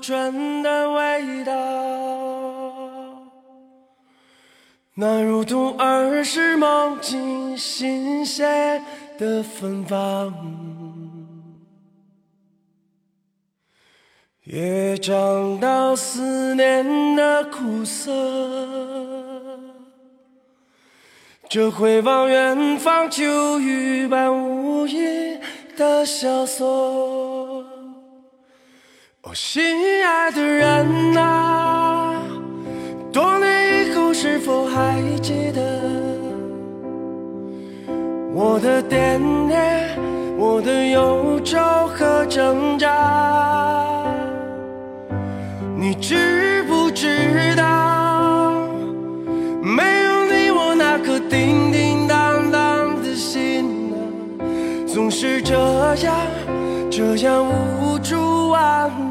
春的味道，那如同儿时梦境新鲜的芬芳。也尝到思念的苦涩，这回望远方秋雨般无垠的萧索。哦，心爱的人啊，多年以后是否还记得我的惦念，我的忧愁和挣扎？你知不知道，没有你，我那颗叮叮当当的心啊，总是这样这样无助安放。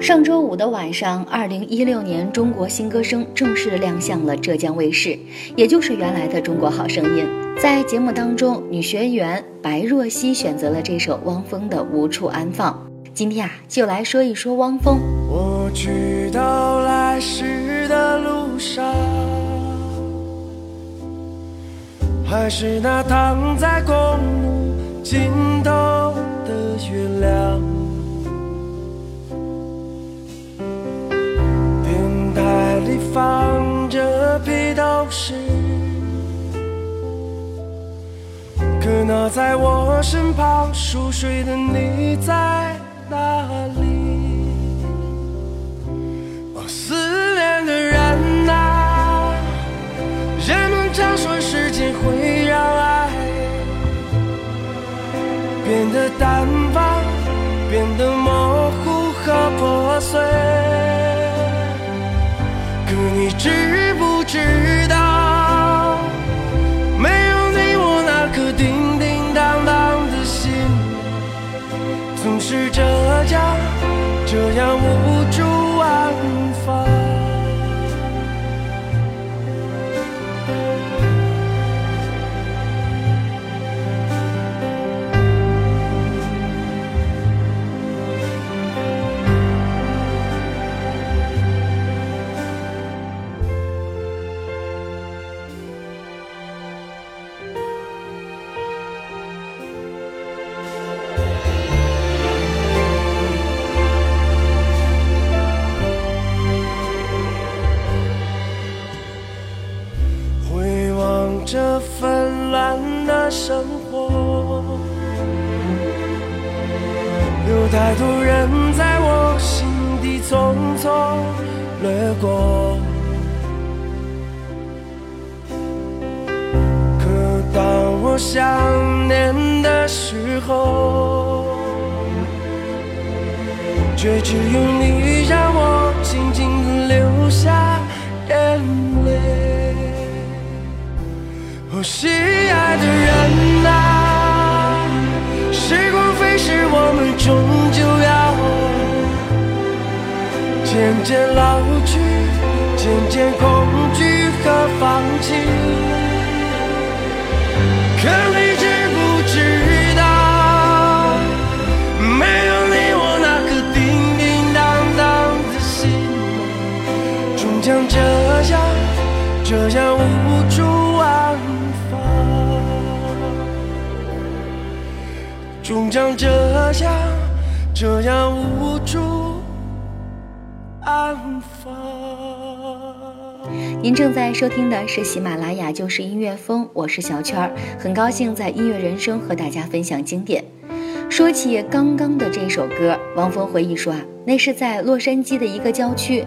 上周五的晚上，二零一六年中国新歌声正式亮相了浙江卫视，也就是原来的《中国好声音》。在节目当中，女学员白若曦选择了这首汪峰的《无处安放》。今天啊，就来说一说汪峰。我去到来时的路上，还是那躺在公路尽头的月亮。放着披头士，可那在我身旁熟睡的你在哪里？哦，思念的人啊，人们常说时间会让爱变得淡纷乱的生活，有太多人在我心底匆匆掠过。可当我想念的时候，却只有你让我静静地流下眼泪。我，心爱的人啊，时光飞逝，我们终究要渐渐老去，渐渐恐惧和放弃。像这样这样无处安放。您正在收听的是喜马拉雅就是音乐风，我是小圈儿，很高兴在音乐人生和大家分享经典。说起刚刚的这首歌，汪峰回忆说啊，那是在洛杉矶的一个郊区，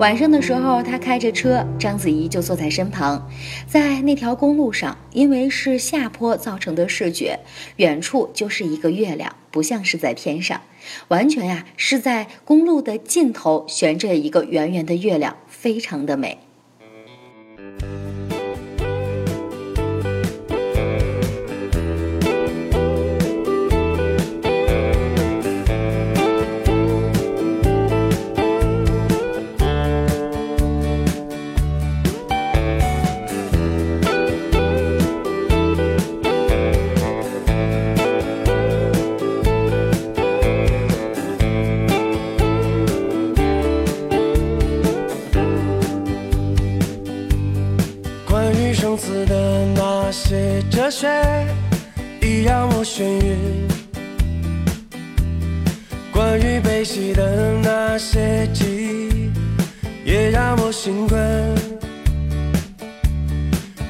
晚上的时候他开着车，章子怡就坐在身旁，在那条公路上，因为是下坡造成的视觉，远处就是一个月亮，不像是在天上，完全呀是在公路的尽头悬着一个圆圆的月亮，非常的美。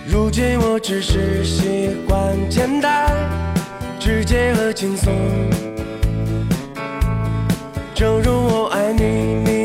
如今我只是习惯简单、直接和轻松。正如我爱你，你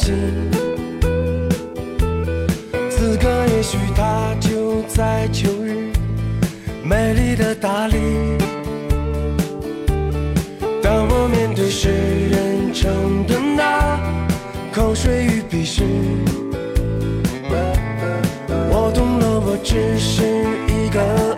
心。此刻。也许他就在秋日，美丽的大理。当我面对世人称的口水与鄙视，我懂了，我只是一个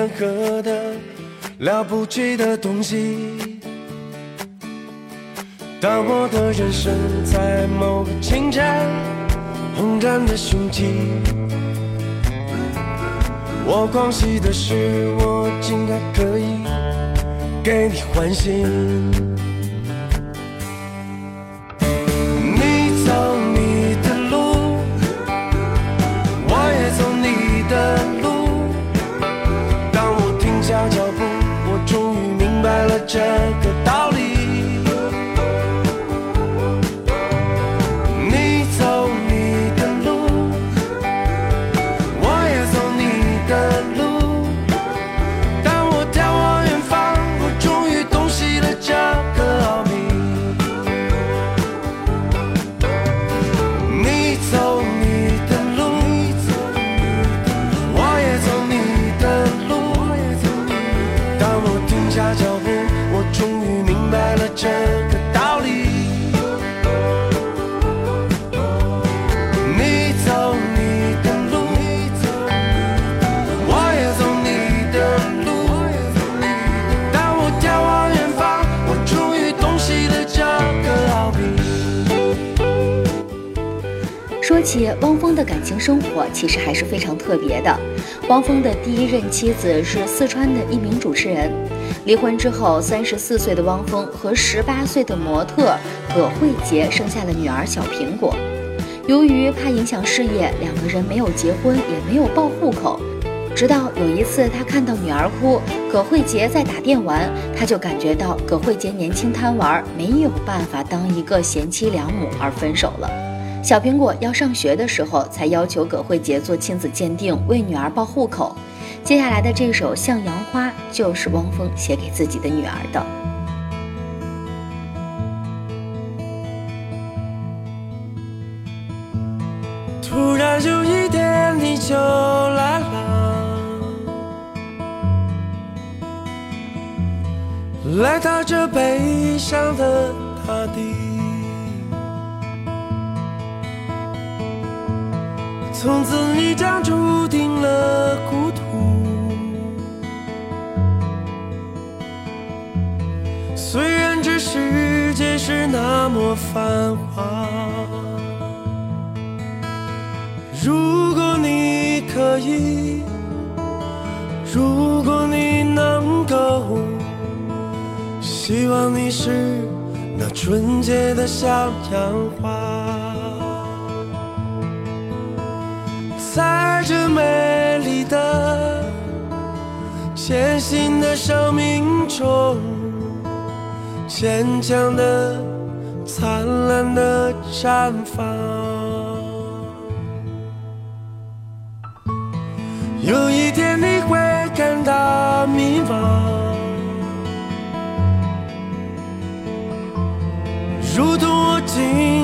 任何的了不起的东西。当我的人生在某个清晨轰然的雄起，我狂喜的是，我竟然可以给你欢心。这个峰的感情生活，其实还是非常特别的。汪峰的第一任妻子是四川的一名主持人，离婚之后，三十四岁的汪峰和十八岁的模特葛慧杰生下了女儿小苹果。由于怕影响事业，两个人没有结婚，也没有报户口。直到有一次，他看到女儿哭，葛慧杰在打电玩，他就感觉到葛慧杰年轻贪玩，没有办法当一个贤妻良母而分手了。小苹果要上学的时候，才要求葛慧杰做亲子鉴定，为女儿报户口。接下来的这首《向阳花》就是汪峰写给自己的女儿的。突然有一天你就来了，来到这悲伤的从此你将注定了孤独。虽然这世界是那么繁华。如果你可以，如果你能够，希望你是那纯洁的小阳花，在这美丽的、艰辛的生命中，坚强的、灿烂的绽放。有一天你会感到迷茫，如同我经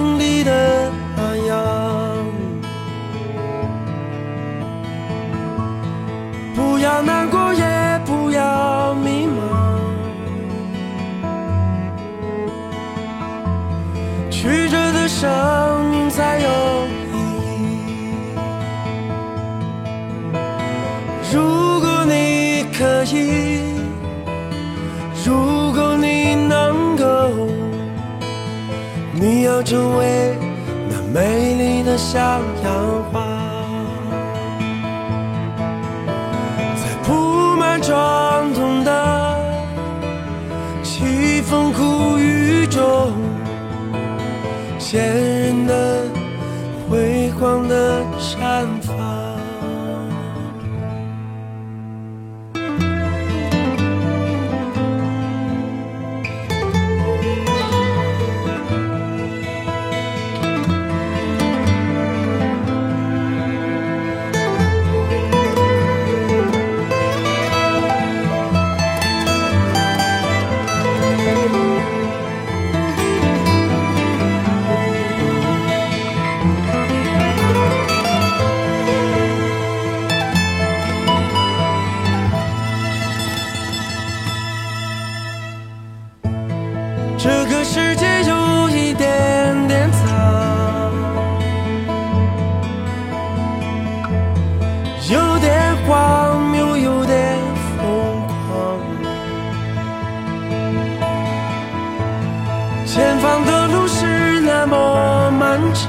前方的路是那么漫长，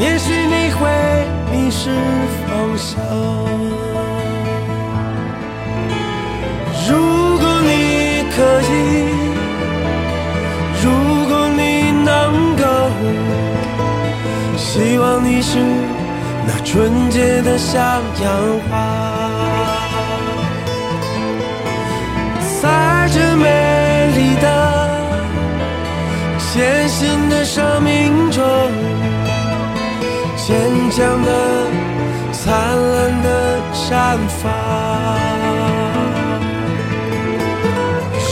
也许你会迷失方向。如果你可以，如果你能够，希望你是那纯洁的向阳花，在这美丽的、艰辛的生命中，坚强的、灿烂的绽放。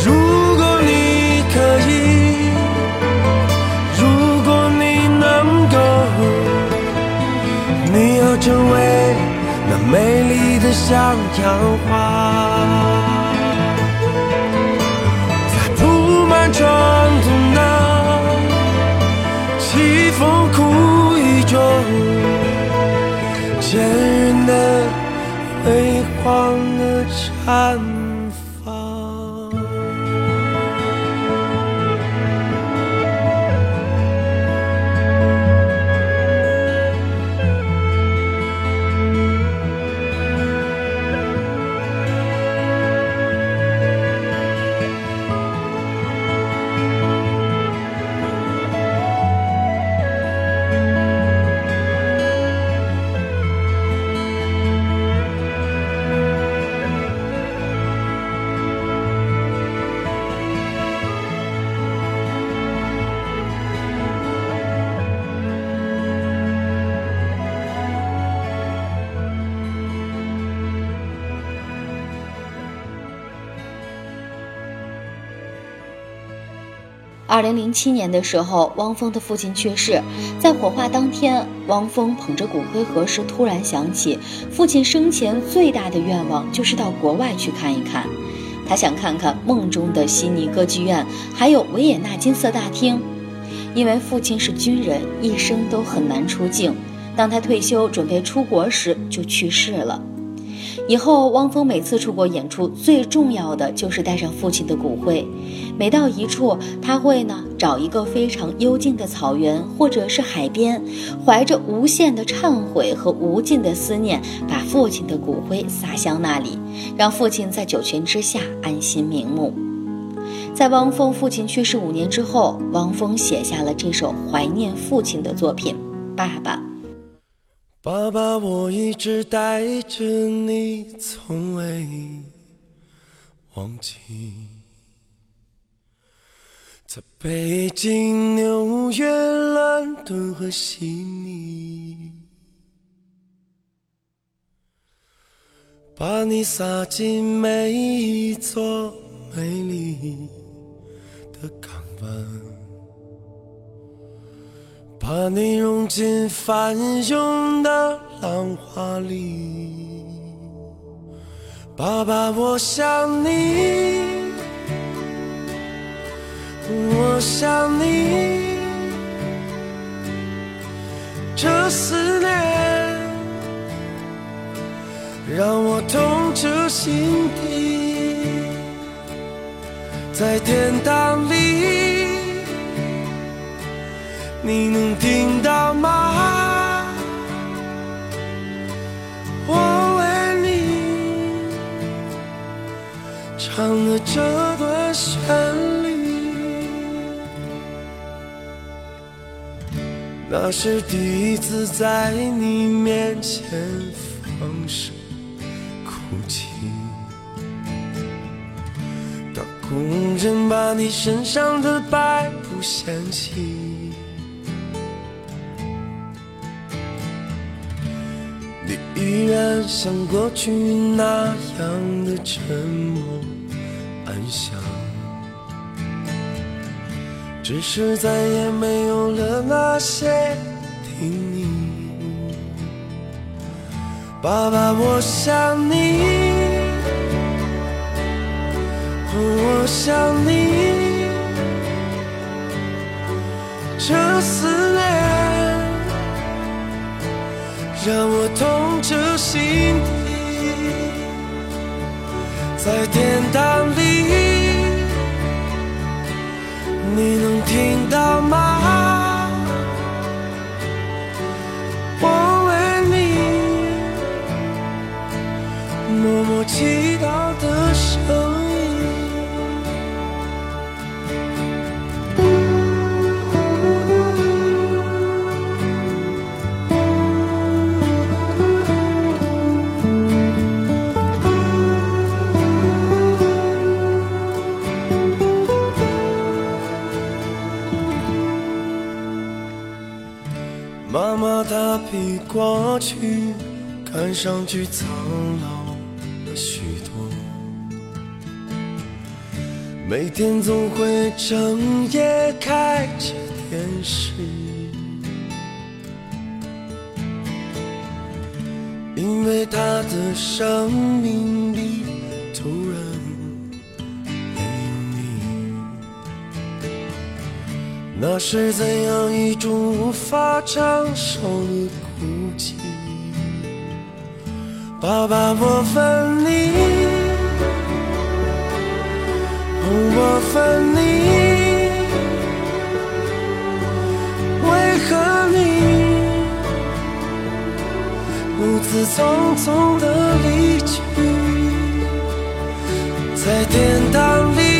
如果你可以，如果你能够，你要成为那美丽的向阳花，看二零零七年的时候，汪峰的父亲去世，在火化当天，汪峰捧着骨灰盒时，突然想起父亲生前最大的愿望就是到国外去看一看，他想看看梦中的悉尼歌剧院，还有维也纳金色大厅。因为父亲是军人，一生都很难出境，当他退休准备出国时，就去世了。以后，汪峰每次出国演出，最重要的就是带上父亲的骨灰。每到一处，他会呢找一个非常幽静的草原，或者是海边，怀着无限的忏悔和无尽的思念，把父亲的骨灰撒向那里，让父亲在九泉之下安心瞑目。在汪峰父亲去世五年之后，汪峰写下了这首怀念父亲的作品《爸爸》。爸爸，我一直带着你，从未忘记。在北京、纽约、伦敦和悉尼，把你撒进每一座美丽的港湾。把你融进翻涌的浪花里，爸爸，我想你，我想你，这思念让我痛彻心底，在天堂里。你能听到吗？我为你唱的这段旋律，那是第一次在你面前放声哭泣。当工人把你身上的白布掀起。依然像过去那样的沉默安详，只是再也没有了那些叮咛。爸爸，我想你，我想你，这思念。让我痛彻心底，在天堂比过去看上去苍老了许多，每天总会整夜开着电视，因为他的生命里那是怎样一种无法承受的孤寂？爸爸，我分你，我分你，为何你如此匆匆的离去，在天堂里？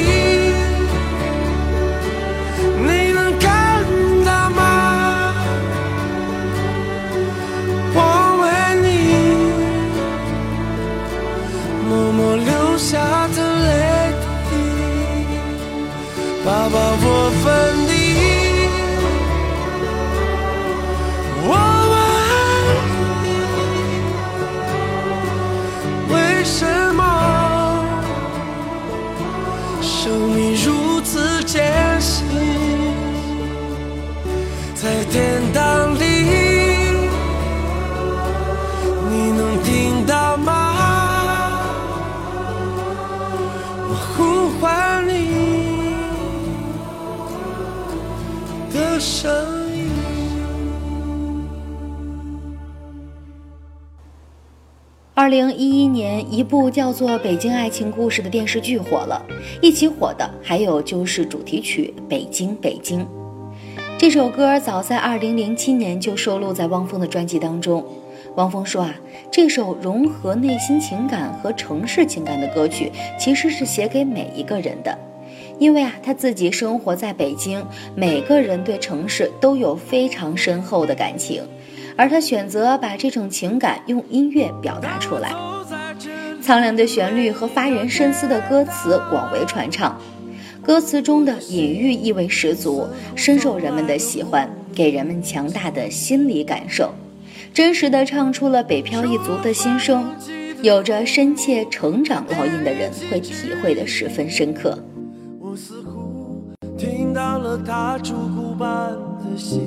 零一一年，一部叫做《北京爱情故事》的电视剧火了，一起火的还有就是主题曲《北京北京》。这首歌早在二零零七年就收录在汪峰的专辑当中。汪峰说啊，这首融合内心情感和城市情感的歌曲，其实是写给每一个人的，因为啊，他自己生活在北京，每个人对城市都有非常深厚的感情，而他选择把这种情感用音乐表达出来，苍凉的旋律和发人深思的歌词广为传唱。歌词中的隐喻意味十足，深受人们的喜欢，给人们强大的心理感受，真实的唱出了北漂一族的心声，有着深切成长烙印的人会体会的十分深刻。我似乎听到了他烛骨般的心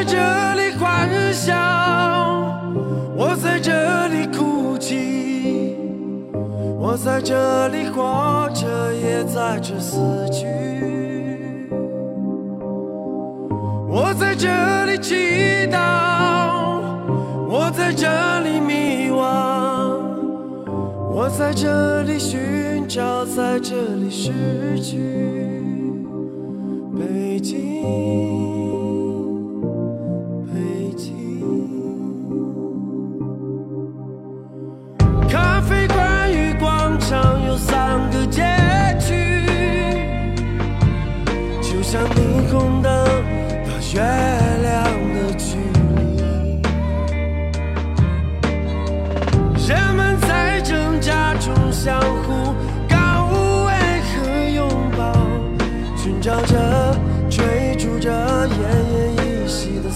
在这里欢笑，我在这里哭泣。我在这里活着，也在这死去。我在这里祈祷，我在这里迷惘，我在这里寻找，在这里失去。北京。月亮的距离，人们在挣扎中相互告慰和拥抱，寻找着、追逐着奄奄一息的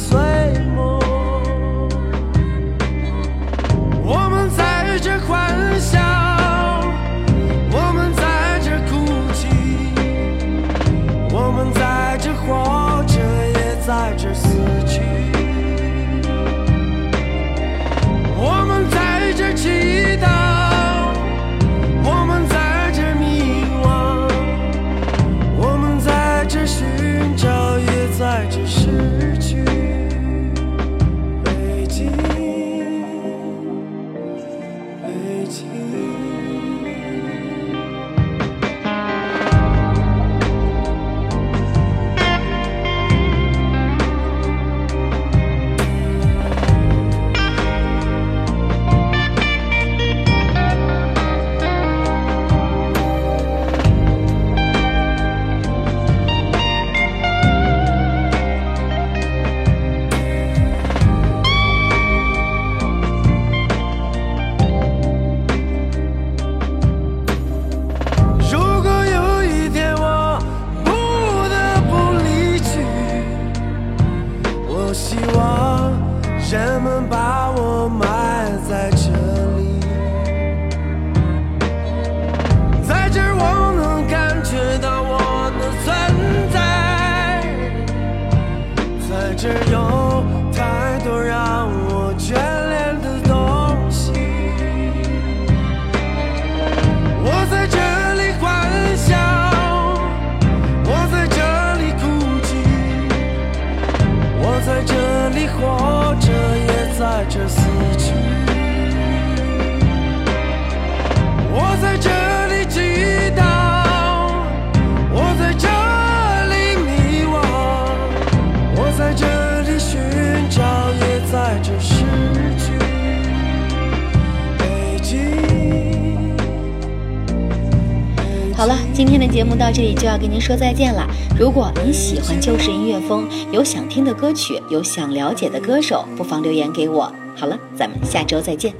只有今天的节目到这里就要跟您说再见了。如果您喜欢旧时音乐风，有想听的歌曲，有想了解的歌手，不妨留言给我。好了，咱们下周再见。